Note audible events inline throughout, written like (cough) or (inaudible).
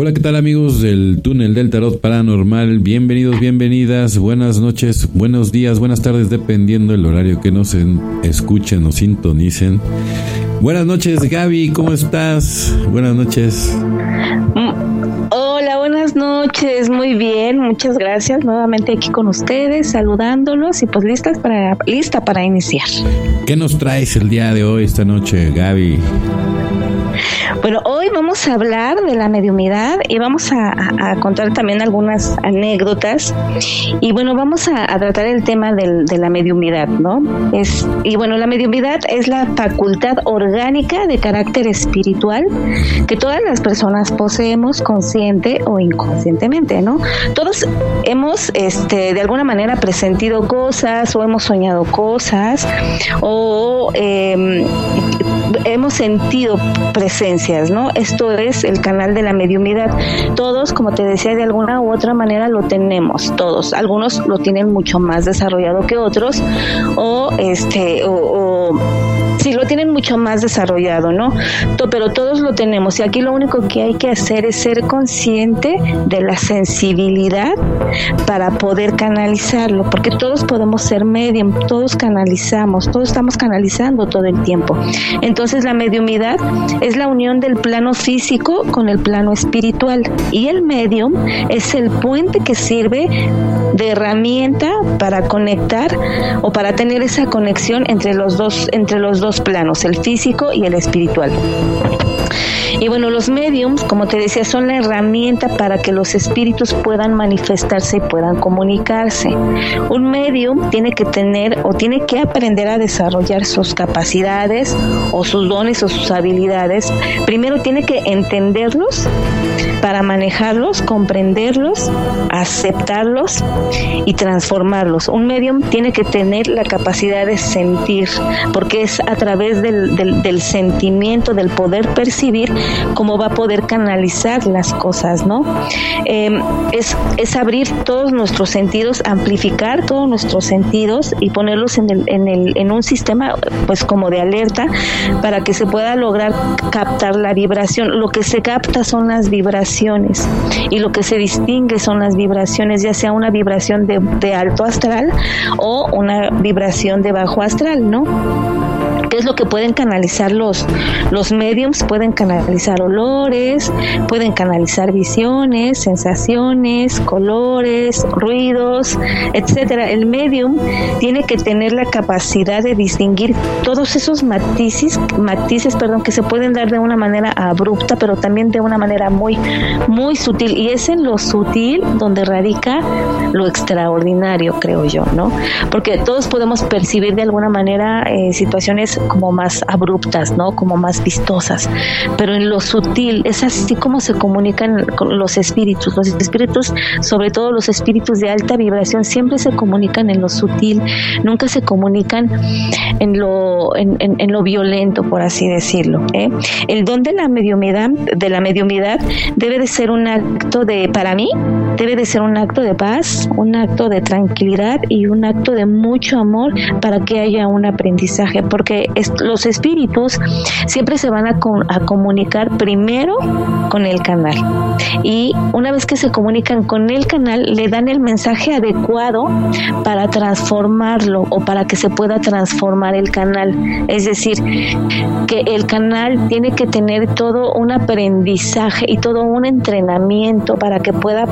Hola, ¿qué tal amigos del túnel del tarot paranormal? Bienvenidos, bienvenidas, buenas noches, buenos días, buenas tardes, dependiendo del horario que nos escuchen o sintonicen. Buenas noches, Gaby, ¿cómo estás? Buenas noches. Mm, hola, buenas noches, muy bien, muchas gracias. Nuevamente aquí con ustedes, saludándolos y pues listas para, lista para iniciar. ¿Qué nos traes el día de hoy, esta noche, Gaby? Bueno, hoy vamos a hablar de la mediumidad y vamos a, contar también algunas anécdotas. Y bueno, vamos a, tratar el tema de la mediumidad, ¿no? Es, y bueno, la mediumidad es la facultad orgánica de carácter espiritual que todas las personas poseemos consciente o inconscientemente, ¿no? Todos hemos, este, de alguna manera, presentido cosas o hemos soñado cosas o em, hemos sentido presencias, ¿no? Esto es el canal de la mediumidad. Todos, como te decía, de alguna u otra manera lo tenemos, todos. Algunos lo tienen mucho más desarrollado que otros o este o sí lo tienen mucho más desarrollado, ¿no? Pero todos lo tenemos y aquí lo único que hay que hacer es ser consciente de la sensibilidad para poder canalizarlo, porque todos podemos ser medium, todos canalizamos, todos estamos canalizando todo el tiempo. Entonces la mediumidad es la unión del plano físico con el plano espiritual y el medium es el puente que sirve de herramienta para conectar o para tener esa conexión entre los dos entre los dos planos, el físico y el espiritual. Y bueno, los mediums, como te decía, son la herramienta para que los espíritus puedan manifestarse y puedan comunicarse. Un medium tiene que tener o tiene que aprender a desarrollar sus capacidades o sus dones o sus habilidades. Primero tiene que entenderlos para manejarlos, comprenderlos, aceptarlos y transformarlos. Un medium tiene que tener la capacidad de sentir, porque es a través del, del, sentimiento, del poder percibir, cómo va a poder canalizar las cosas, ¿no? Em, es, es abrir todos nuestros sentidos, amplificar todos nuestros sentidos y ponerlos en, el, en, el, en un sistema, pues como de alerta, para que se pueda lograr captar la vibración. Lo que se capta son las vibraciones y lo que se distingue son las vibraciones, ya sea una vibración de, de alto astral o una vibración de bajo astral, ¿no? ¿Qué es lo que pueden canalizar los, los mediums? Pueden canalizar olores, pueden canalizar visiones, sensaciones, colores, ruidos, etcétera. El medium tiene que tener la capacidad de distinguir todos esos matices, matices, perdón, que se pueden dar de una manera abrupta, pero también de una manera muy, muy sutil. Y es en lo sutil donde radica lo extraordinario, creo yo, ¿no? Porque todos podemos percibir de alguna manera eh, situaciones como más abruptas, ¿no? Como más vistosas. Pero en lo sutil es así como se comunican los espíritus. Los espíritus, sobre todo los espíritus de alta vibración, siempre se comunican en lo sutil, nunca se comunican en lo, en, en, lo violento, por así decirlo. ¿eh? El don de la mediumidad, de la mediumidad debe de ser un acto de, para mí, debe de ser un acto de paz, un acto de tranquilidad y un acto de mucho amor para que haya un aprendizaje, porque los espíritus siempre se van a, a comunicar primero con el canal. Y una vez que se comunican con el canal, le dan el mensaje adecuado para transformarlo o para que se pueda transformar el canal. Es decir, que el canal tiene que tener todo un aprendizaje y todo un entrenamiento para que pueda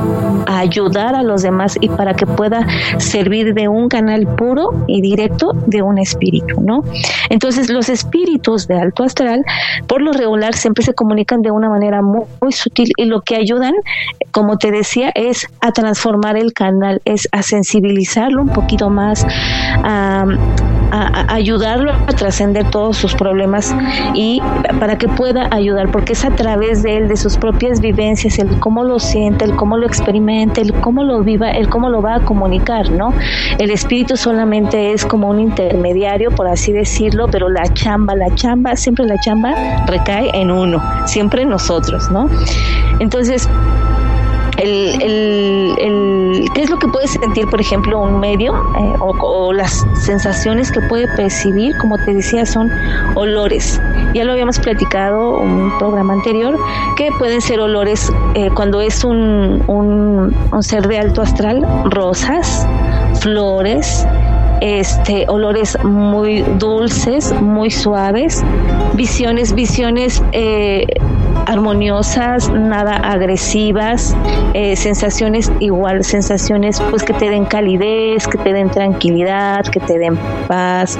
ayudar a los demás y para que pueda servir de un canal puro y directo de un espíritu, ¿no? Entonces, los espíritus de alto astral, por lo regular, siempre se comunican de una manera muy, sutil y lo que ayudan, como te decía, es a transformar el canal, es a sensibilizarlo un poquito más, a a, ayudarlo a trascender todos sus problemas y para que pueda ayudar, porque es a través de él, de sus propias vivencias, el cómo lo siente, el cómo lo experimenta, el cómo lo viva, el cómo lo va a comunicar, ¿no? El espíritu solamente es como un intermediario, por así decirlo, pero la chamba, la chamba, siempre la chamba recae en uno, siempre en nosotros, ¿no? Entonces, el, el, ¿qué es lo que puede sentir, por ejemplo, un medio eh, o, las sensaciones que puede percibir? Como te decía, son olores. Ya lo habíamos platicado en un programa anterior, que pueden ser olores eh, cuando es un, un, un ser de alto astral, rosas, flores, este, olores muy dulces, muy suaves, visiones, visiones eh, armoniosas, nada agresivas, eh, sensaciones igual, sensaciones pues que te den calidez, que te den tranquilidad, que te den paz,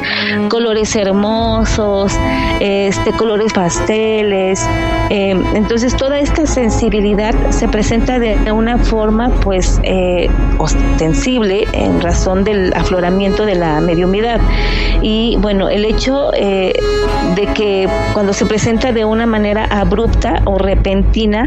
colores hermosos, este, colores pasteles. Eh, entonces toda esta sensibilidad se presenta de una forma pues ostensible en razón del afloramiento de la mediumidad. Y bueno, el hecho eh, de que cuando se presenta de una manera abrupta o repentina,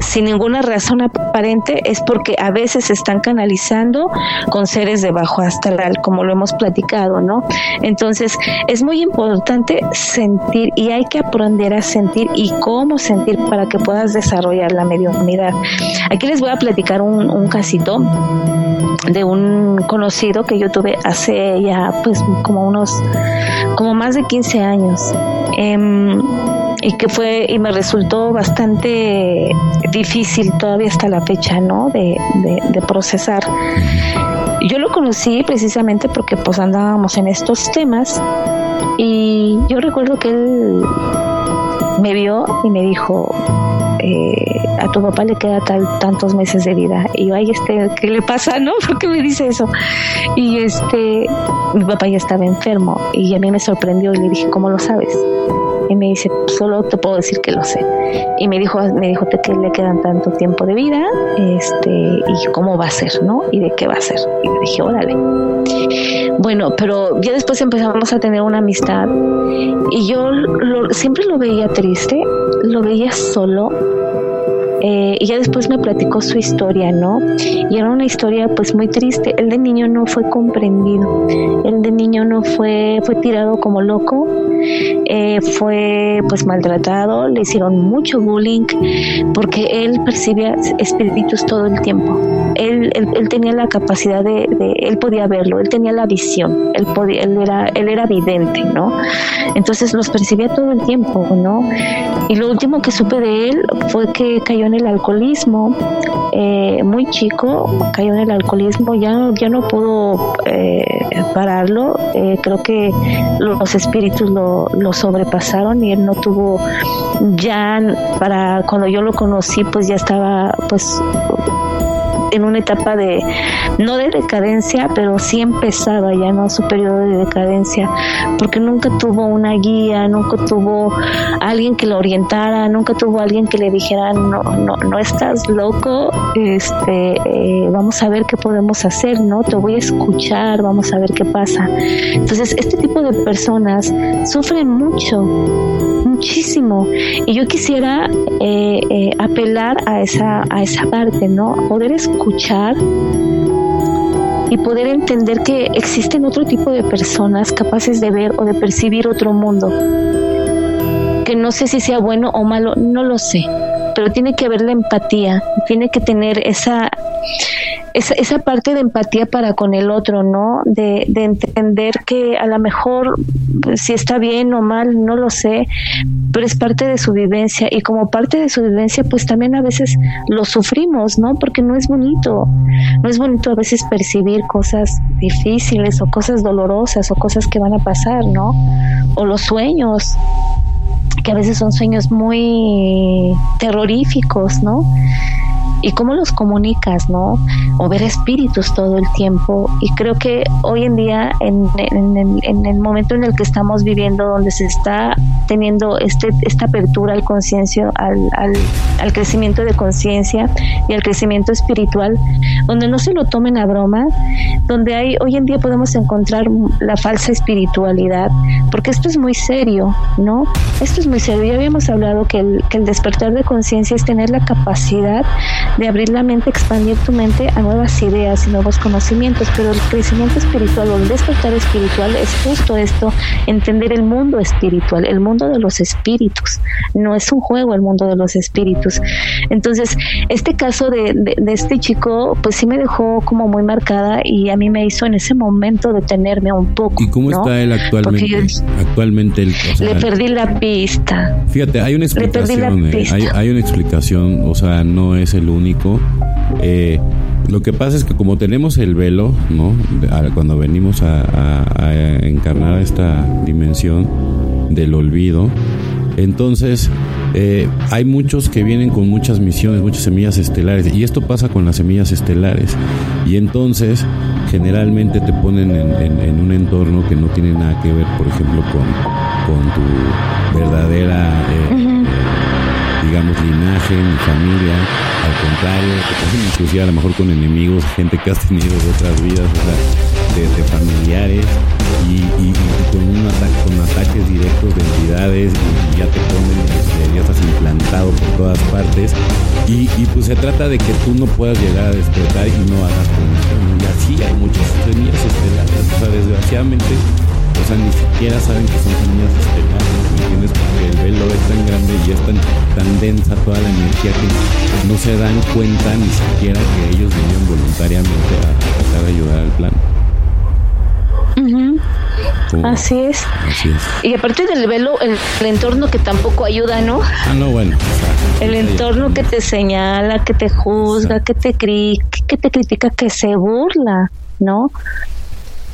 sin ninguna razón aparente, es porque a veces se están canalizando con seres de bajo astral, como lo hemos platicado, ¿no? Entonces, es muy importante sentir y hay que aprender a sentir y cómo sentir para que puedas desarrollar la mediunidad. Aquí les voy a platicar un, un casito de un conocido que yo tuve hace ya pues como unos como más de 15 años em, y que fue y me resultó bastante difícil todavía hasta la fecha no de, de procesar yo lo conocí precisamente porque pues andábamos en estos temas y yo recuerdo que él me vio y me dijo eh, a tu papá le queda tal, tantos meses de vida. Y yo, ay, este, ¿qué le pasa? ¿No? (laughs) ¿Por qué me dice eso? Y este, mi papá ya estaba enfermo y a mí me sorprendió y le dije, ¿cómo lo sabes? Y me dice, solo te puedo decir que lo sé. Y me dijo, me dijo que le quedan tanto tiempo de vida, este, y cómo va a ser, ¿no? Y de qué va a ser. Y le dije, órale. Bueno, pero ya después empezamos a tener una amistad y yo siempre lo veía triste, lo veía solo, eh, y ya después me platicó su historia, ¿no? Y era una historia pues muy triste. El de niño no fue comprendido, el de niño no fue, fue tirado como loco, eh, fue pues maltratado, le hicieron mucho bullying porque él percibía espíritus todo el tiempo. Él, él, tenía la capacidad de, él podía verlo, él tenía la visión, él, podía, él, era, él era vidente, ¿no? Entonces los percibía todo el tiempo, ¿no? Y lo último que supe de él fue que cayó en el alcoholismo, eh, muy chico, cayó en el alcoholismo, ya, ya no pudo eh, pararlo, eh, creo que los espíritus lo, lo, sobrepasaron y él no tuvo ya para cuando yo lo conocí pues ya estaba pues en una etapa de, no de decadencia, pero sí empezaba ya, ¿no? Su periodo de decadencia, porque nunca tuvo una guía, nunca tuvo alguien que lo orientara, nunca tuvo alguien que le dijera, no, no, no estás loco, este, eh, vamos a ver qué podemos hacer, ¿no? Te voy a escuchar, vamos a ver qué pasa. Entonces, este tipo de personas sufren mucho, muchísimo, y yo quisiera eh, eh, apelar a esa, a esa parte, ¿no? Poder escuchar escuchar y poder entender que existen otro tipo de personas capaces de ver o de percibir otro mundo. Que no sé si sea bueno o malo, no lo sé, pero tiene que haber la empatía, tiene que tener esa esa, esa parte de empatía para con el otro, ¿no? De, de entender que a lo mejor pues, si está bien o mal, no lo sé, pero es parte de su vivencia y como parte de su vivencia, pues también a veces lo sufrimos, ¿no? Porque no es bonito, no es bonito a veces percibir cosas difíciles o cosas dolorosas o cosas que van a pasar, ¿no? O los sueños que a veces son sueños muy terroríficos, ¿no? Y cómo los comunicas, ¿no? O ver espíritus todo el tiempo. Y creo que hoy en día, en, el momento en el que estamos viviendo, donde se está teniendo este, esta apertura al conciencia, al, al, crecimiento de conciencia y al crecimiento espiritual, donde no se lo tomen a broma, donde hay, hoy en día podemos encontrar la falsa espiritualidad, porque esto es muy serio, ¿no? Esto es muy serio. Ya habíamos hablado que el, que el despertar de conciencia es tener la capacidad de abrir la mente, expandir tu mente a nuevas ideas y nuevos conocimientos, pero el crecimiento espiritual o el despertar espiritual es justo esto, entender el mundo espiritual, el mundo de los espíritus. No es un juego el mundo de los espíritus. Entonces, este caso de, de, este chico, pues sí me dejó como muy marcada y a mí me hizo en ese momento detenerme un poco. ¿Y cómo está él actualmente? actualmente le perdí la pista. Fíjate, hay una explicación. Eh, hay, hay, una explicación, o sea, no es el único. Eh, lo que pasa es que como tenemos el velo, ¿no? Cuando venimos a, encarnar esta dimensión del olvido, entonces eh, hay muchos que vienen con muchas misiones, muchas semillas estelares, y esto pasa con las semillas estelares. Y entonces generalmente te ponen en, un entorno que no tiene nada que ver, por ejemplo, con, con tu verdadera... Eh, digamos, linaje, familia, al contrario, inclusive a lo mejor con enemigos, gente que has tenido de otras vidas, o sea, de, familiares, y, con, un ataque, con ataques directos de entidades, y ya te ponen, ya estás implantado por todas partes, y, pues se trata de que tú no puedas llegar a despertar y no hagas conexión, y así hay muchas semillas estelares, o sea, desgraciadamente o sea, ni siquiera saben que son semillas estelares, ¿me entiendes? Porque el velo es tan grande y es tan, tan densa toda la energía que no se dan cuenta ni siquiera que ellos vienen voluntariamente a, tratar de ayudar al plan. Así es. Así es. Y aparte del velo, el, entorno que tampoco ayuda, ¿no? Ah, no, bueno. el entorno que te señala, que te juzga, que te, cri que te critica, que se burla, ¿no?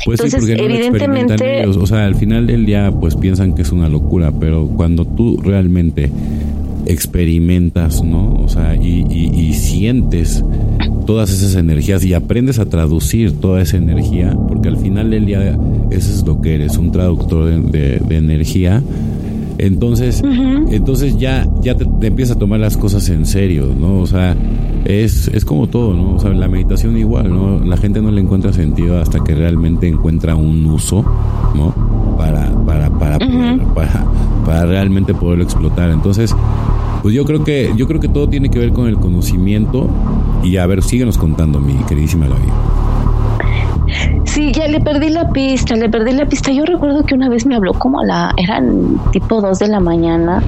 Pues sí, porque no evidentemente, ellos. O sea, al final del día, pues piensan que es una locura, pero cuando tú realmente experimentas, ¿no? O sea, y, y, sientes todas esas energías y aprendes a traducir toda esa energía, porque al final del día eso es lo que eres, un traductor de, de, energía. Entonces, entonces ya, ya te, te empiezas a tomar las cosas en serio, ¿no? O sea, es, es como todo, ¿no? O sea, la meditación igual, ¿no? La gente no le encuentra sentido hasta que realmente encuentra un uso, ¿no? Para, para, para, para, para realmente poderlo explotar. Entonces, pues yo creo que, yo creo que todo tiene que ver con el conocimiento. Y a ver, síguenos contando, mi queridísima Gaby. Sí, ya le perdí la pista, le perdí la pista. Yo recuerdo que una vez me habló como a la, eran tipo dos de la mañana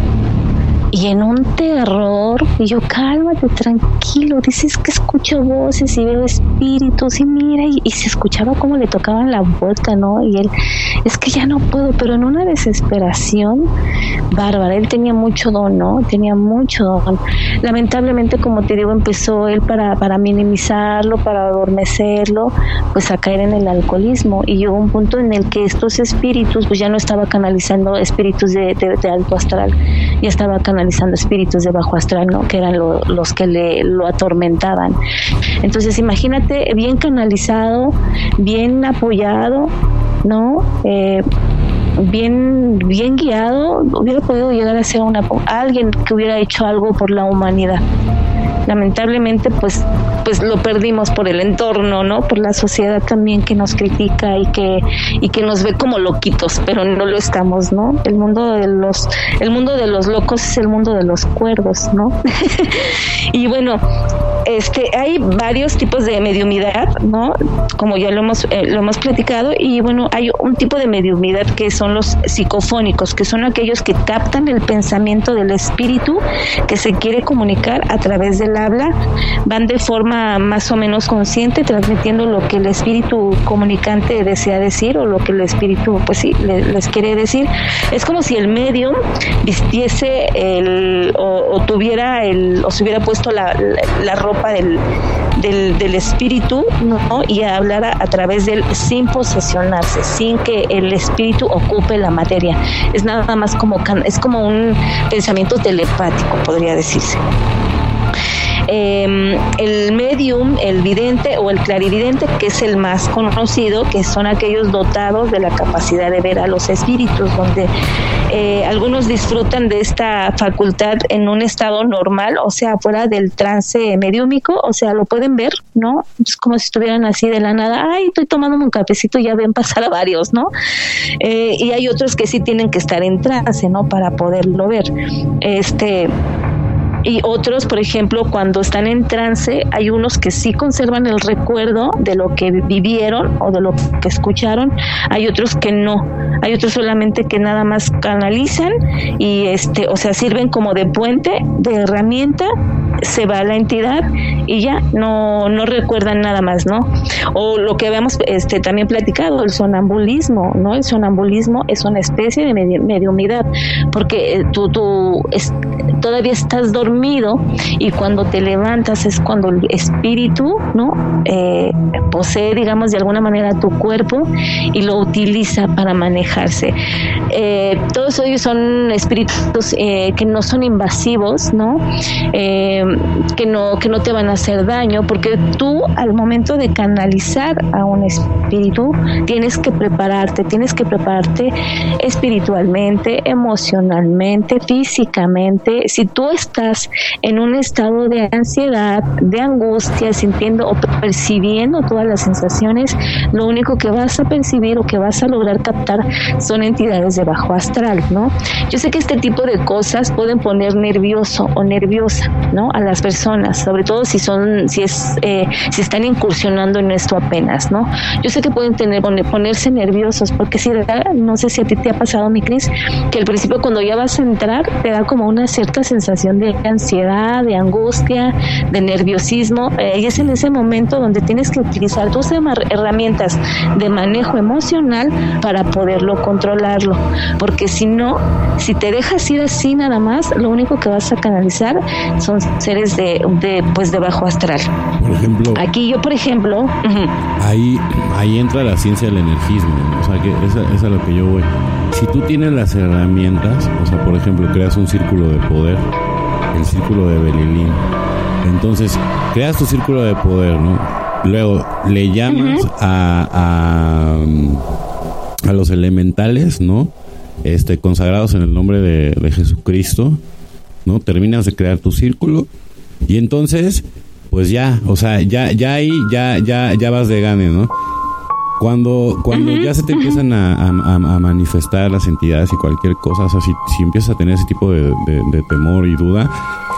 y en un terror, y yo, cálmate, tranquilo, dices que escucho voces y veo espíritus, y mira, y, se escuchaba como le tocaban la puerta, ¿no? Y él, es que ya no puedo, pero en una desesperación bárbara, él tenía mucho don, ¿no? Tenía mucho don. Lamentablemente, como te digo, empezó él para, para minimizarlo, para adormecerlo, pues a caer en el alcoholismo, y llegó un punto en el que estos espíritus, pues ya no estaba canalizando espíritus de, de alto astral, ya estaba canalizando analizando espíritus de bajo astral, ¿no? Que eran los que le lo atormentaban. Entonces, imagínate, bien canalizado, bien apoyado, ¿no? Eh, bien bien guiado hubiera podido llegar a ser una alguien que hubiera hecho algo por la humanidad lamentablemente pues pues lo perdimos por el entorno, ¿no? Por la sociedad también que nos critica y que y que nos ve como loquitos, pero no lo estamos, ¿no? El mundo de los el mundo de los locos es el mundo de los cuerdos, ¿no? (laughs) y bueno, este hay varios tipos de mediumidad, ¿no? Como ya lo hemos eh, lo hemos platicado y bueno, hay un tipo de mediumidad que son los psicofónicos, que son aquellos que captan el pensamiento del espíritu que se quiere comunicar a través del habla, van de forma más o menos consciente transmitiendo lo que el espíritu comunicante desea decir o lo que el espíritu pues sí les, quiere decir. Es como si el medio vistiese el o, tuviera el o se hubiera puesto la, la, ropa del, del, espíritu y hablara a través de él sin posesionarse, sin que el espíritu ocupe la materia. Es nada más como es como un pensamiento telepático, podría decirse. Em, el medium, el vidente o el clarividente, que es el más conocido, que son aquellos dotados de la capacidad de ver a los espíritus, donde eh, algunos disfrutan de esta facultad en un estado normal, o sea, fuera del trance mediúmico, o sea, lo pueden ver, ¿no? Es como si estuvieran así de la nada, ay, estoy tomando un cafecito, ya ven pasar a varios, ¿no? Eh, y hay otros que sí tienen que estar en trance, ¿no? Para poderlo ver. Este y otros, por ejemplo, cuando están en trance, hay unos que sí conservan el recuerdo de lo que vivieron o de lo que escucharon, hay otros que no, hay otros solamente que nada más canalizan y este, o sea, sirven como de puente, de herramienta, se va la entidad y ya no, no recuerdan nada más, ¿no? O lo que habíamos este, también platicado, el sonambulismo, ¿no? El sonambulismo es una especie de mediumidad, porque eh, tú, tú todavía estás dormido y cuando te levantas es cuando el espíritu, ¿no? Eh, posee, digamos, de alguna manera tu cuerpo y lo utiliza para manejarse. Eh, todos ellos son espíritus eh, que no son invasivos, ¿no? Que ¿no? Que no te van a hacer daño, porque tú al momento de canalizar a un espíritu tienes que prepararte, tienes que prepararte espiritualmente, emocionalmente, físicamente. Si tú estás en un estado de ansiedad, de angustia, sintiendo o percibiendo todas las sensaciones, lo único que vas a percibir o que vas a lograr captar son entidades de bajo astral, ¿no? Yo sé que este tipo de cosas pueden poner nervioso o nerviosa, ¿no? A las personas, sobre todo si son, si es, eh, si están incursionando en esto apenas, ¿no? Yo sé que pueden tener, ponerse nerviosos, porque si, no sé si a ti te ha pasado, mi Cris, que al principio cuando ya vas a entrar te da como una cierta sensación de ansiedad, de angustia, de nerviosismo. Eh, y es en ese momento donde tienes que utilizar tus herramientas de manejo emocional para poderlo controlarlo. Porque si no, si te dejas ir así nada más, lo único que vas a canalizar son seres de, de pues de bajo astral. Por ejemplo, aquí yo, por ejemplo, ahí, ahí entra la ciencia del energismo. O sea, que esa, esa es a lo que yo voy. Si tú tienes las herramientas, o sea, por ejemplo, creas un círculo de poder el círculo de Belilín. Entonces, creas tu círculo de poder, ¿no? Luego le llamas a, a, a, los elementales, ¿no? Este, consagrados en el nombre de, de, Jesucristo, ¿no? Terminas de crear tu círculo y entonces, pues ya, o sea, ya, ya ahí, ya, ya, ya vas de gane, ¿no? Cuando, cuando ya se te empiezan a, manifestar las entidades y cualquier cosa, o sea, si, empiezas a tener ese tipo de, temor y duda,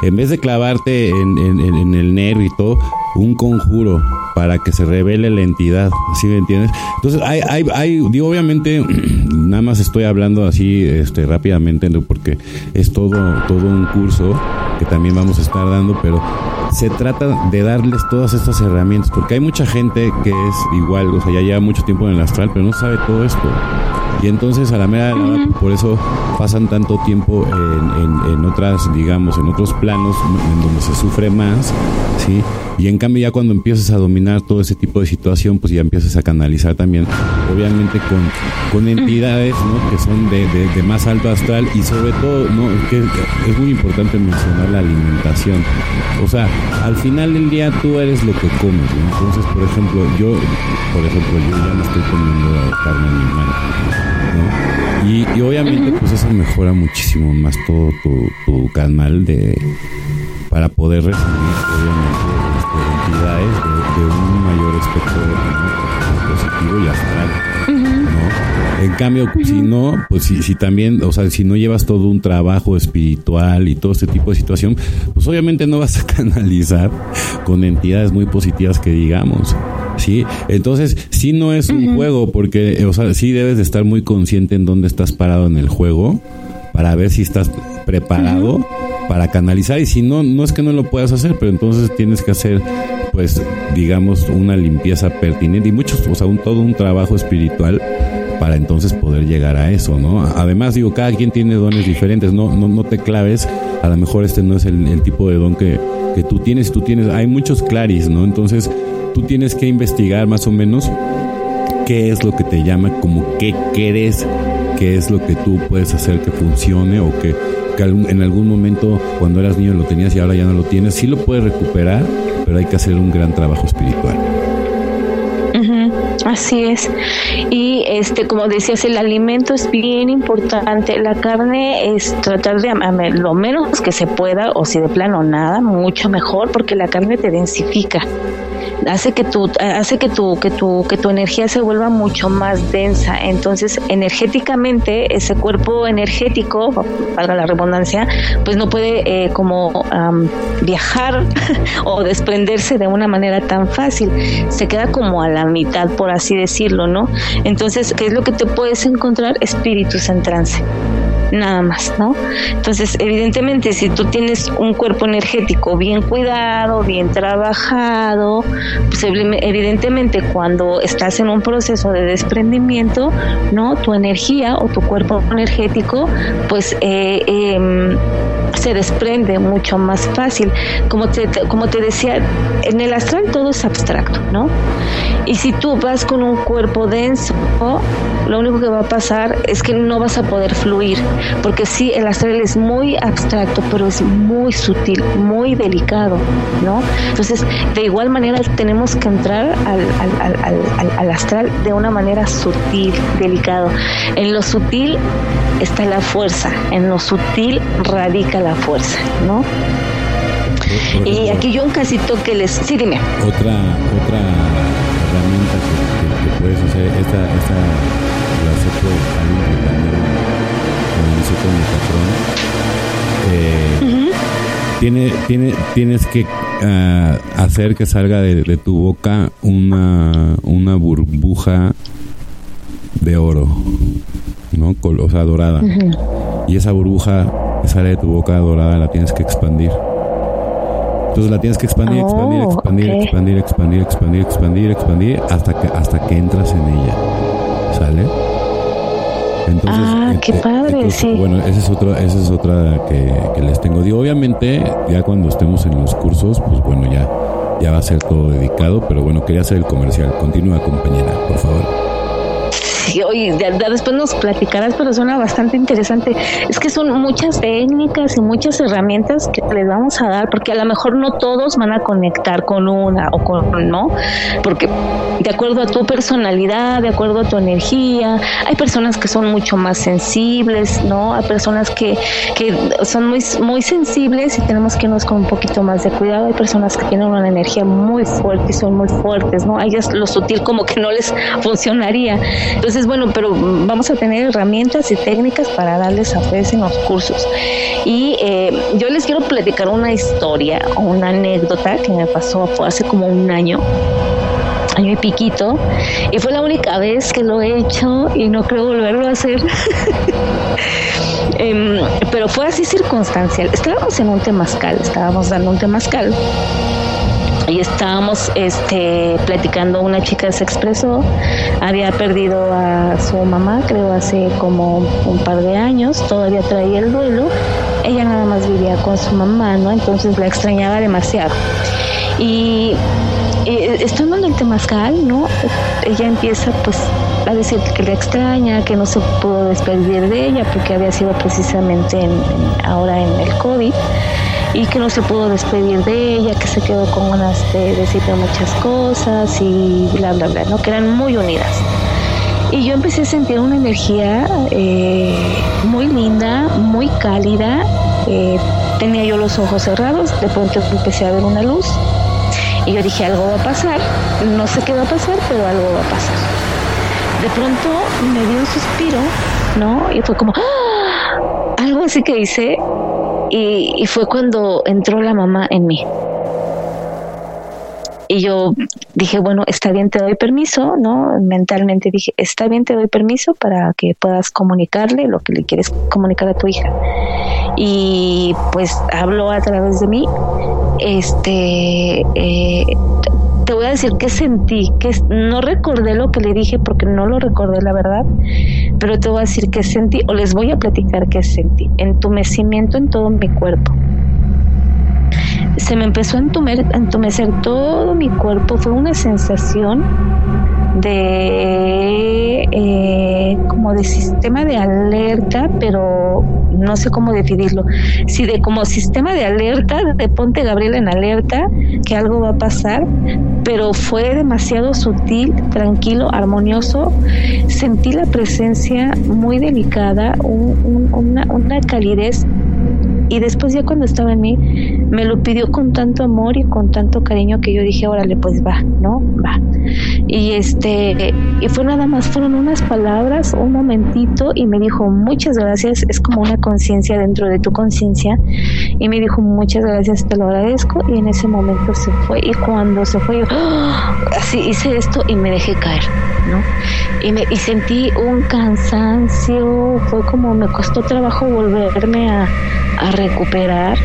en vez de clavarte en, en, el nervio y todo, un conjuro para que se revele la entidad, ¿sí me entiendes? Entonces, hay, hay, hay, obviamente, (clears throat) nada más estoy hablando así este, rápidamente, porque es todo, todo un curso que también vamos a estar dando, pero se trata de darles todas estas herramientas, porque hay mucha gente que es igual, o sea, ya lleva mucho tiempo en el astral, pero no sabe todo esto. Y entonces a la mera por eso pasan tanto tiempo en, en, otras, digamos, en otros planos en donde se sufre más, ¿sí? Y en cambio ya cuando empiezas a dominar todo ese tipo de situación, pues ya empiezas a canalizar también, obviamente con, con entidades, ¿no? Que son de, de, más alto astral y sobre todo, ¿no? Que es muy importante mencionar la alimentación. O sea, al final del día tú eres lo que comes, Entonces, por ejemplo, yo, por ejemplo, yo ya no estoy comiendo carne animal. Y, obviamente pues eso mejora muchísimo más todo tu, canal de para poder recibir obviamente entidades de, un mayor espectro de positivo y astral. En cambio, si no, pues si, si también, o sea, si no llevas todo un trabajo espiritual y todo este tipo de situación, pues obviamente no vas a (laughs) canalizar con entidades muy positivas que digamos. ¿sí? Entonces, sí no es un juego, porque, o sea, sí debes de estar muy consciente en dónde estás parado en el juego para ver si estás preparado para canalizar y si no, no es que no lo puedas hacer, pero entonces tienes que hacer, pues, digamos, una limpieza pertinente y muchos, o sea, un, todo un trabajo espiritual para entonces poder llegar a eso, ¿no? Además, digo, cada quien tiene dones diferentes, no, no, no te claves, a lo mejor este no es el, tipo de don que, que tú tienes, tú tienes, hay muchos claris, ¿no? Entonces, tú tienes que investigar más o menos qué es lo que te llama, como qué quieres, qué es lo que tú puedes hacer que funcione o que que en algún momento cuando eras niño lo tenías y ahora ya no lo tienes, sí lo puedes recuperar, pero hay que hacer un gran trabajo espiritual. Así es. Y este, como decías, el alimento es bien importante. La carne es tratar de lo menos que se pueda, o si de plano nada, mucho mejor, porque la carne te densifica hace que tu hace que tu que tu que tu energía se vuelva mucho más densa. Entonces energéticamente ese cuerpo energético para la redundancia pues no puede eh, como viajar (laughs) o desprenderse de una manera tan fácil. Se queda como a la mitad por así decirlo no entonces qué es lo que te puedes encontrar espíritus en trance nada más, ¿no? Entonces, evidentemente, si tú tienes un cuerpo energético bien cuidado, bien trabajado, pues evidentemente cuando estás en un proceso de desprendimiento, ¿no? Tu energía o tu cuerpo energético, pues eh, em, se desprende mucho más fácil. Como te, como te decía, en el astral todo es abstracto, ¿no? Y si tú vas con un cuerpo denso, lo único que va a pasar es que no vas a poder fluir, porque sí, el astral es muy abstracto, pero es muy sutil, muy delicado, ¿no? Entonces, de igual manera tenemos que entrar al, astral de una manera sutil, delicado. En lo sutil está la fuerza, en lo sutil radica la fuerza, ¿no? y aquí yo un casito que les... Sí, dime. Otra, otra herramienta que, puedes hacer, esta, esta la acepto con mi patrón. Eh, tiene, tiene, tienes que uh, hacer que salga de, de, tu boca una, una burbuja de oro, ¿no? O sea, dorada. Y esa burbuja que sale de tu boca dorada la tienes que expandir. Entonces la tienes que expandir, expandir, oh, expandir, expandir, expandir, expandir, expandir, expandir, hasta que hasta que entras en ella. ¿Sale? Entonces, ah, qué padre, sí. Bueno, esa es otra, esa es otra que, que les tengo. Digo, obviamente, ya cuando estemos en los cursos, pues bueno, ya, ya va a ser todo dedicado, pero bueno, quería hacer el comercial. Continúa, compañera, por favor y después nos platicarás, pero suena bastante interesante. Es que son muchas técnicas y muchas herramientas que les vamos a dar, porque a lo mejor no todos van a conectar con una o con no, porque de acuerdo a tu personalidad, de acuerdo a tu energía, hay personas que son mucho más sensibles, ¿no? Hay personas que, que son muy, muy sensibles y tenemos que irnos con un poquito más de cuidado. Hay personas que tienen una energía muy fuerte y son muy fuertes, ¿no? A ellas lo sutil como que no les (laughs) funcionaría. Entonces, bueno, pero vamos a tener herramientas y técnicas para darles a ustedes en los cursos. Y eh, yo les quiero platicar una historia o una anécdota que me pasó hace como un año año y piquito y fue la única vez que lo he hecho y no creo volverlo a hacer (laughs) em, pero fue así circunstancial estábamos en un temazcal estábamos dando un temazcal y estábamos este platicando una chica se expresó había perdido a su mamá creo hace como un par de años. Todavía traía el duelo. Ella nada más vivía con su mamá no entonces la extrañaba demasiado. Y, estando en el temazcal no ella empieza pues a decir que la extraña que no se pudo despedir de ella porque había sido precisamente en, ahora en el covid y que no se pudo despedir de ella, que se quedó con unas de decirle muchas cosas y bla, bla, bla, ¿no? que eran muy unidas. Y yo empecé a sentir una energía eh, muy linda, muy cálida. Eh, tenía yo los ojos cerrados, de pronto empecé a ver una luz y yo dije, algo va a pasar, no sé qué va a pasar, pero algo va a pasar. De pronto me dio un suspiro, ¿no? Y fue como, ¡Ah! algo así que hice y, fue cuando entró la mamá en mí. Y yo dije, bueno, está bien, te doy permiso, ¿no? Mentalmente dije, está bien, te doy permiso para que puedas comunicarle lo que le quieres comunicar a tu hija. Y pues habló a través de mí. Este, eh, te voy a decir qué sentí, que no recordé lo que le dije porque no lo recordé la verdad, pero te voy a decir qué sentí o les voy a platicar qué sentí. Entumecimiento en todo mi cuerpo. Se me empezó a entumecer todo mi cuerpo, fue una sensación de eh, como de sistema de alerta, pero no sé cómo definirlo. Si de como sistema de alerta, de ponte Gabriel en alerta, que algo va a pasar, pero fue demasiado sutil, tranquilo, armonioso. Sentí la presencia muy delicada, una, una calidez y después ya cuando estaba en mí, me lo pidió con tanto amor y con tanto cariño que yo dije, órale, pues va, ¿no? Va. Y este, y fue nada más, fueron unas palabras, un momentito, y me dijo, muchas gracias, es como una conciencia dentro de tu conciencia, y me dijo, muchas gracias, te lo agradezco, y en ese momento se fue, y cuando se fue, yo, ¡ah! así hice esto y me dejé caer, ¿no? Y, me, y sentí un cansancio, fue como me costó trabajo volverme a a recuperar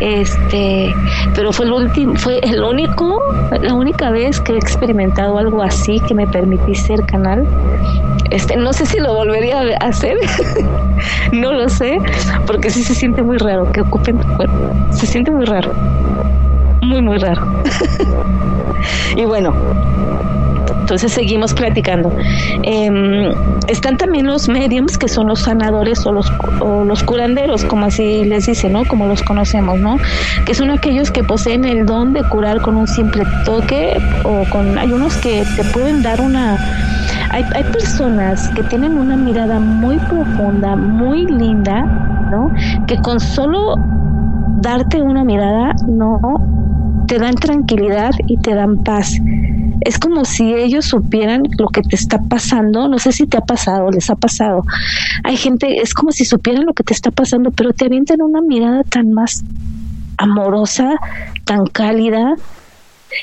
este pero fue el último fue el único la única vez que he experimentado algo así que me permití ser canal. Este no sé si lo volvería a hacer (laughs) no lo sé porque sí se siente muy raro que ocupen tu cuerpo se siente muy raro muy muy raro. (laughs) Y bueno entonces seguimos platicando. Em, están también los mediums, que son los sanadores o los, o los curanderos, como así les dice, ¿no? Como los conocemos, ¿no? Que son aquellos que poseen el don de curar con un simple toque o con... Hay unos que te pueden dar una... Hay, hay personas que tienen una mirada muy profunda, muy linda, ¿no? Que con solo darte una mirada, no, te dan tranquilidad y te dan paz es como si ellos supieran lo que te está pasando, no sé si te ha pasado, les ha pasado. Hay gente, es como si supieran lo que te está pasando, pero te avientan una mirada tan más amorosa, tan cálida,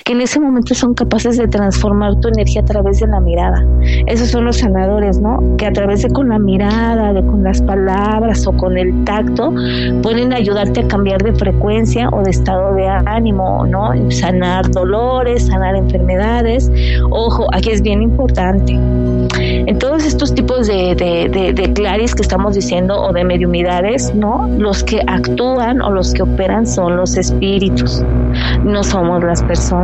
que en ese momento son capaces de transformar tu energía a través de la mirada. Esos son los sanadores, ¿no? Que a través de con la mirada, de con las palabras o con el tacto pueden ayudarte a cambiar de frecuencia o de estado de ánimo, ¿no? Sanar dolores, sanar enfermedades. Ojo, aquí es bien importante. En todos estos tipos de, de, de, claris que estamos diciendo o de mediumidades, ¿no? Los que actúan o los que operan son los espíritus, no somos las personas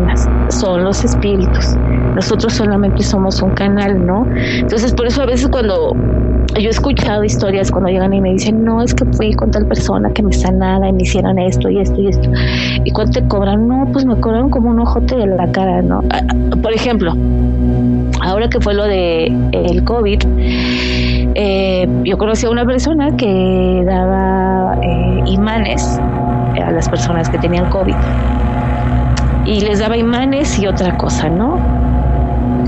son los espíritus. Nosotros solamente somos un canal, ¿no? Entonces, por eso a veces cuando yo he escuchado historias cuando llegan y me dicen, no, es que fui con tal persona que me sanara y me hicieran esto y esto y esto. ¿Y cuánto te cobran? No, pues me cobraron como un ojote de la cara, ¿no? Ah, por ejemplo, ahora que fue lo de el COVID, eh, yo conocí a una persona que daba eh, imanes a las personas que tenían COVID y les daba imanes y otra cosa, ¿no?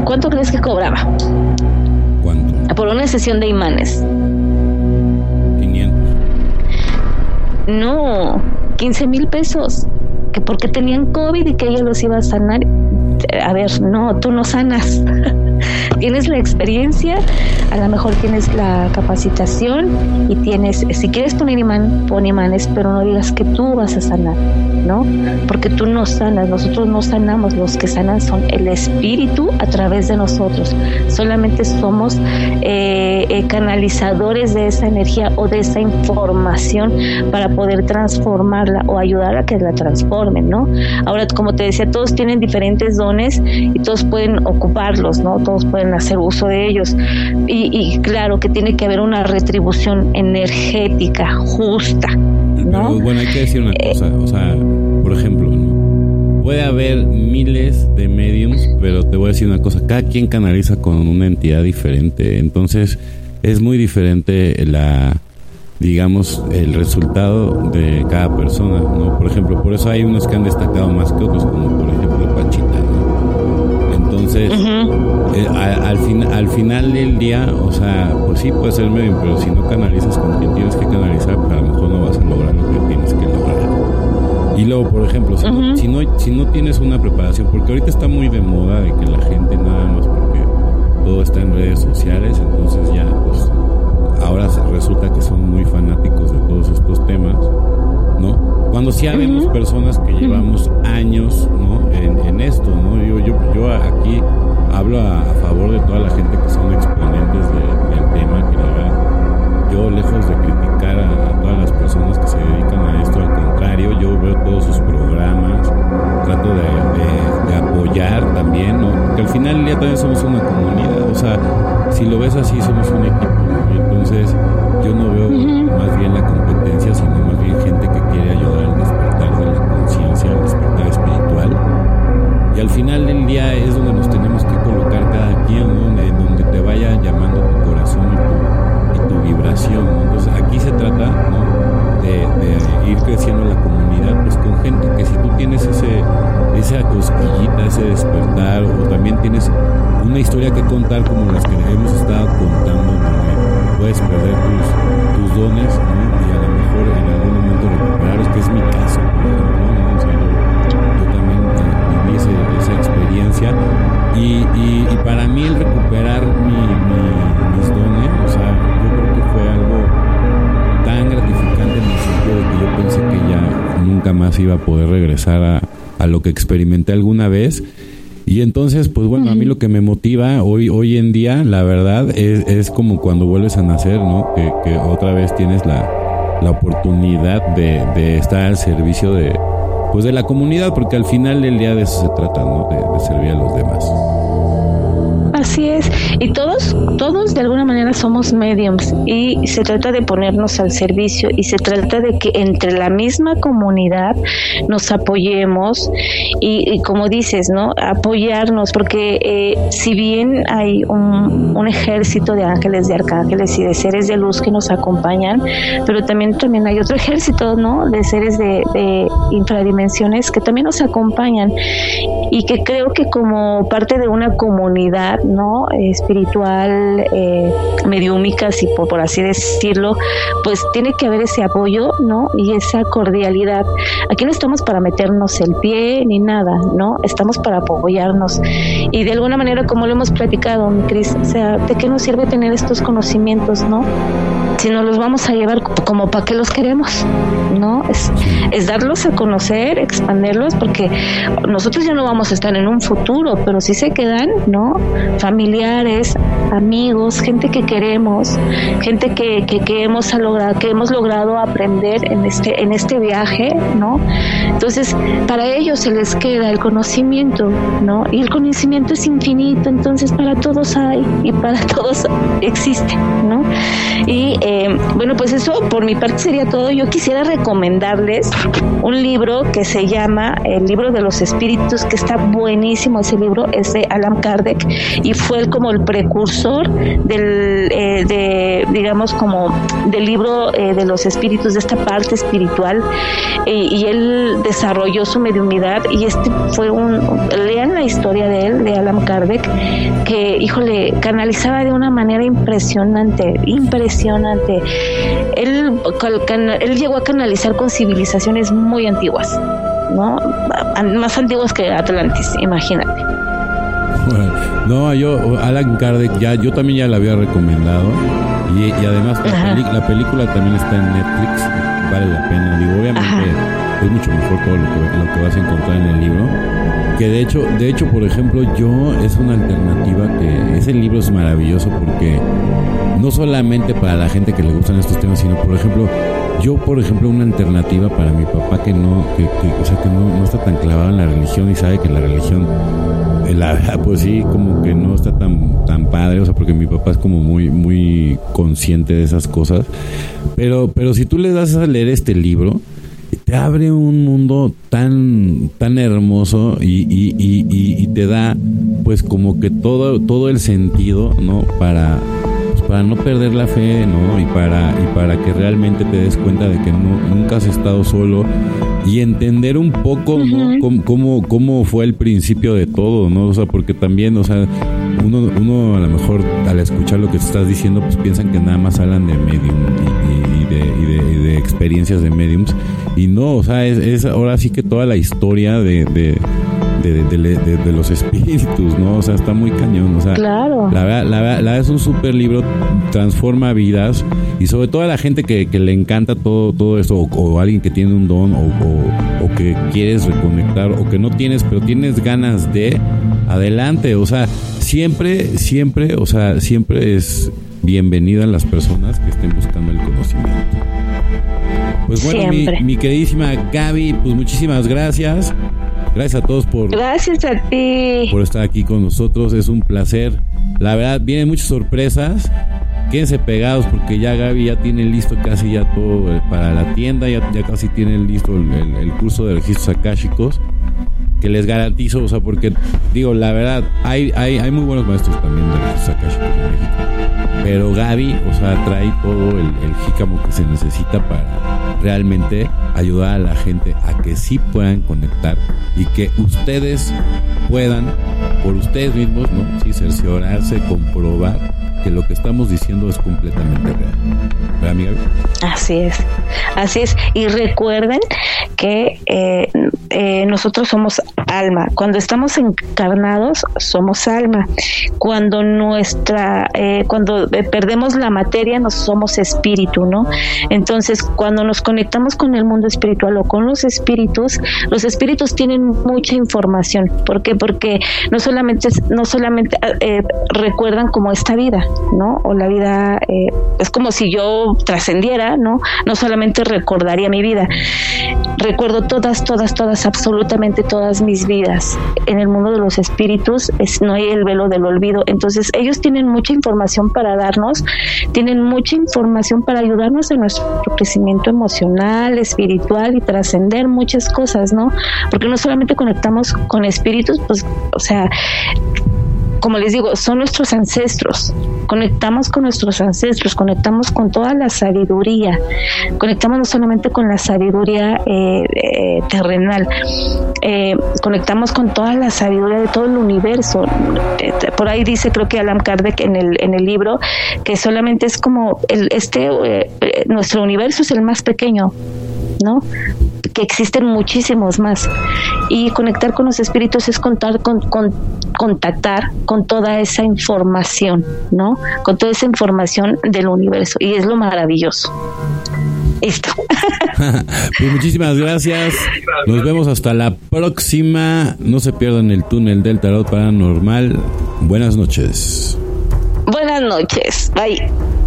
¿Cuánto crees que cobraba? ¿Cuánto? Por una sesión de imanes. 500. No, 15 mil pesos. Que porque tenían COVID y que ella los iba a sanar. A ver, no, tú no sanas. (laughs) tienes la experiencia, a lo mejor tienes la capacitación y tienes, si quieres poner imán, pon imanes, pero no digas que tú vas a sanar, ¿no? Porque tú no sanas, nosotros no sanamos, los que sanan son el espíritu a través de nosotros, solamente somos eh, eh, canalizadores de esa energía o de esa información para poder transformarla o ayudar a que la transformen, ¿no? Ahora, como te decía, todos tienen diferentes dones y todos pueden ocuparlos, ¿no? Todos pueden hacer uso de ellos. Y, claro que tiene que haber una retribución energética justa. Pero bueno, hay que decir una cosa, o sea, por ejemplo, puede haber miles de mediums, pero te voy a decir una cosa, cada quien canaliza con una entidad diferente, entonces es muy diferente la digamos el resultado de cada persona, ¿no? Por ejemplo, por eso hay unos que han destacado más que otros, como por ejemplo Entonces, eh, al, fin, al final del día, o sea, pues sí puede ser medio, pero si no canalizas con quien tienes que canalizar, pues a lo mejor no vas a lograr lo que tienes que lograr. Y luego, por ejemplo, si, no, si, no, si no tienes una preparación, porque ahorita está muy de moda de que la gente nada más porque todo está en redes sociales, entonces ya, pues ahora resulta que son muy fanáticos de todos estos temas, ¿no? Cuando sí habemos personas que llevamos años, ¿no? En, en esto, ¿no? Yo, yo, yo aquí hablo a, favor de toda la gente que son exponentes del tema, que la verdad, yo lejos de criticar a, todas las personas que se dedican a esto, al contrario, yo veo todos sus programas, trato de, apoyar también, ¿no? porque al final día también somos una comunidad, o sea, si lo ves así, somos un equipo, Y entonces yo no veo más bien la competencia, sino más bien gente que quiere ayudar al despertar de la conciencia, al despertar espiritual. Y al final del día es donde nos tenemos que colocar cada quien, ¿no? En donde te vaya llamando tu corazón y tu, vibración. Entonces aquí se trata ¿no? de, ir creciendo la comunidad, pues con gente que si tú tienes ese, esa cosquillita, ese despertar, o también tienes una historia que contar como las que hemos estado contando, puedes perder tus, tus dones y a lo mejor en algún momento recuperarlos, que es mi caso, yo, también eh, viví esa experiencia. Y, y, para mí el recuperar mi, mis dones, o sea, yo creo que fue algo tan gratificante en el sentido de que yo pensé que ya nunca más iba a poder regresar a, a lo que experimenté alguna vez y entonces, pues bueno, a mí lo que me motiva hoy, hoy en día, la verdad, es, es como cuando vuelves a nacer, ¿no? Que, que otra vez tienes la, la oportunidad de, de, estar al servicio de, pues de la comunidad, porque al final del día de eso se trata, ¿no? de servir a los demás. Así es, y todos, todos de alguna manera somos mediums y se trata de ponernos al servicio y se trata de que entre la misma comunidad nos apoyemos y, como dices, ¿no? Apoyarnos, porque eh, si bien hay un, ejército de ángeles, de arcángeles y de seres de luz que nos acompañan, pero también, también hay otro ejército, ¿no? De seres de, de infradimensiones que también nos acompañan y que creo que como parte de una comunidad, ¿no? Espiritual, eh, mediúmica, si por, así decirlo, pues tiene que haber ese apoyo, ¿no? Y esa cordialidad. Aquí no estamos para meternos el pie ni nada, ¿no? Estamos para apoyarnos. Y de alguna manera, como lo hemos platicado, mi Cris, o sea, ¿de qué nos sirve tener estos conocimientos, ¿no? Si nos los vamos a llevar como para qué los queremos, ¿no? Es, es darlos a conocer, expanderlos, porque nosotros ya no vamos a estar en un futuro, pero si se quedan, ¿no? Familiares, amigos, gente que queremos, gente que, que, hemos logrado, que hemos logrado aprender en este, en este viaje, ¿no? Entonces, para ellos se les queda el conocimiento, ¿no? Y el conocimiento es infinito, entonces para todos hay y para (laughs) todos existe, ¿no? Y eh, bueno, pues eso por mi parte sería todo. Yo quisiera recomendarles un libro que se llama El libro de los espíritus, que está buenísimo ese libro, es de Alan Kardec y fue como el precursor del, eh, de, digamos, como del libro eh, de los espíritus, de esta parte espiritual, y él desarrolló su mediunidad y este fue un, lean la historia de él, de Alan Kardec, que, híjole, canalizaba de una manera impresionante, impresionante. Él, él llegó a canalizar con civilizaciones muy antiguas, ¿no? Más antiguas que Atlantis, imagínate. (laughs) No, yo, Alan Kardec, ya, yo también ya la había recomendado. Y, además la, película también está en Netflix, vale la pena. Digo, obviamente es mucho mejor todo lo que, lo que vas a encontrar en el libro. Que de hecho, de hecho, por ejemplo, yo es una alternativa que ese libro es maravilloso porque no solamente para la gente que le gustan estos temas, sino por ejemplo, yo, por ejemplo, una alternativa para mi papá que no, que, o sea, que no, no, está tan clavado en la religión y sabe que la religión, la verdad, pues sí, como que no está tan, tan padre, o sea, porque mi papá es como muy, muy consciente de esas cosas. Pero, pero si tú le das a leer este libro, te abre un mundo tan tan hermoso y, y, y, y, te da pues como que todo todo el sentido no para para no perder la fe, ¿no? Y para, y para que realmente te des cuenta de que no, nunca has estado solo y entender un poco, ¿no? cómo, cómo, fue el principio de todo, ¿no? O sea, porque también, o sea, uno, uno a lo mejor al escuchar lo que estás diciendo, pues piensan que nada más hablan de medium y, de, y de, experiencias de mediums. Y no, o sea, es, es ahora sí que toda la historia de de, los (laughs) espíritus, ¿no? O sea, está muy cañón. O sea, claro. La verdad, la, verdad, es un súper libro, transforma vidas y sobre todo a la gente que, le encanta todo, todo esto, o, alguien que tiene un don, o, o, que quieres reconectar, o que no tienes, pero tienes ganas de, adelante. O sea, siempre, siempre, o sea, siempre es bienvenida a las personas que estén buscando el conocimiento. Pues bueno, mi, mi, queridísima Gaby, pues muchísimas gracias. Gracias a todos por... Gracias a ti. Por estar aquí con nosotros, es un placer. La verdad, vienen muchas sorpresas. Quédense pegados porque ya Gaby ya tiene listo casi ya todo eh, para la tienda, ya, ya casi tiene listo el, curso de registros akáshicos que les garantizo, o sea, porque digo, la verdad, hay, hay, hay muy buenos maestros también de registros akáshicos en México. Pero Gaby, o sea, trae todo el, el jícamo que se necesita para realmente ayudar a la gente a que sí puedan conectar y que ustedes puedan, por ustedes mismos, ¿no? Sí, cerciorarse, comprobar que lo que estamos diciendo es completamente real. ¿Verdad, amiga? Así es, así es. Y recuerden que eh, eh, nosotros somos alma. Cuando estamos encarnados, somos alma. Cuando nuestra, eh, cuando perdemos la materia, nos somos espíritu, ¿no? Entonces, cuando nos conectamos con el mundo espiritual o con los espíritus, los espíritus tienen mucha información. ¿Por qué? Porque no solamente, no solamente recuerdan como esta vida, ¿no? O la vida eh, es como si yo trascendiera, ¿no? No solamente recordaría mi vida, recuerdo todas, todas, todas, absolutamente todas mis vidas. En el mundo de los espíritus es, no hay el velo del olvido. Entonces ellos tienen mucha información para darnos, tienen mucha información para ayudarnos en nuestro crecimiento emocional, espiritual y trascender muchas cosas, ¿no? Porque no solamente conectamos con espíritus, pues, o sea, como les digo, son nuestros ancestros. Conectamos con nuestros ancestros, conectamos con toda la sabiduría, conectamos no solamente con la sabiduría eh, eh, terrenal, eh, conectamos con toda la sabiduría de todo el universo. Por ahí dice, creo que Alan Kardec en el, en el libro, que solamente es como el, este, nuestro universo es el más pequeño, ¿no? Que existen muchísimos más. Y conectar con los espíritus es contar con, contactar con toda esa información, ¿no? Con toda esa información del universo. Y es lo maravilloso. Listo. (laughs) pues muchísimas gracias. Nos vemos hasta la próxima. No se pierdan el túnel del tarot paranormal. Buenas noches. Buenas noches. Bye.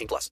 18 plus.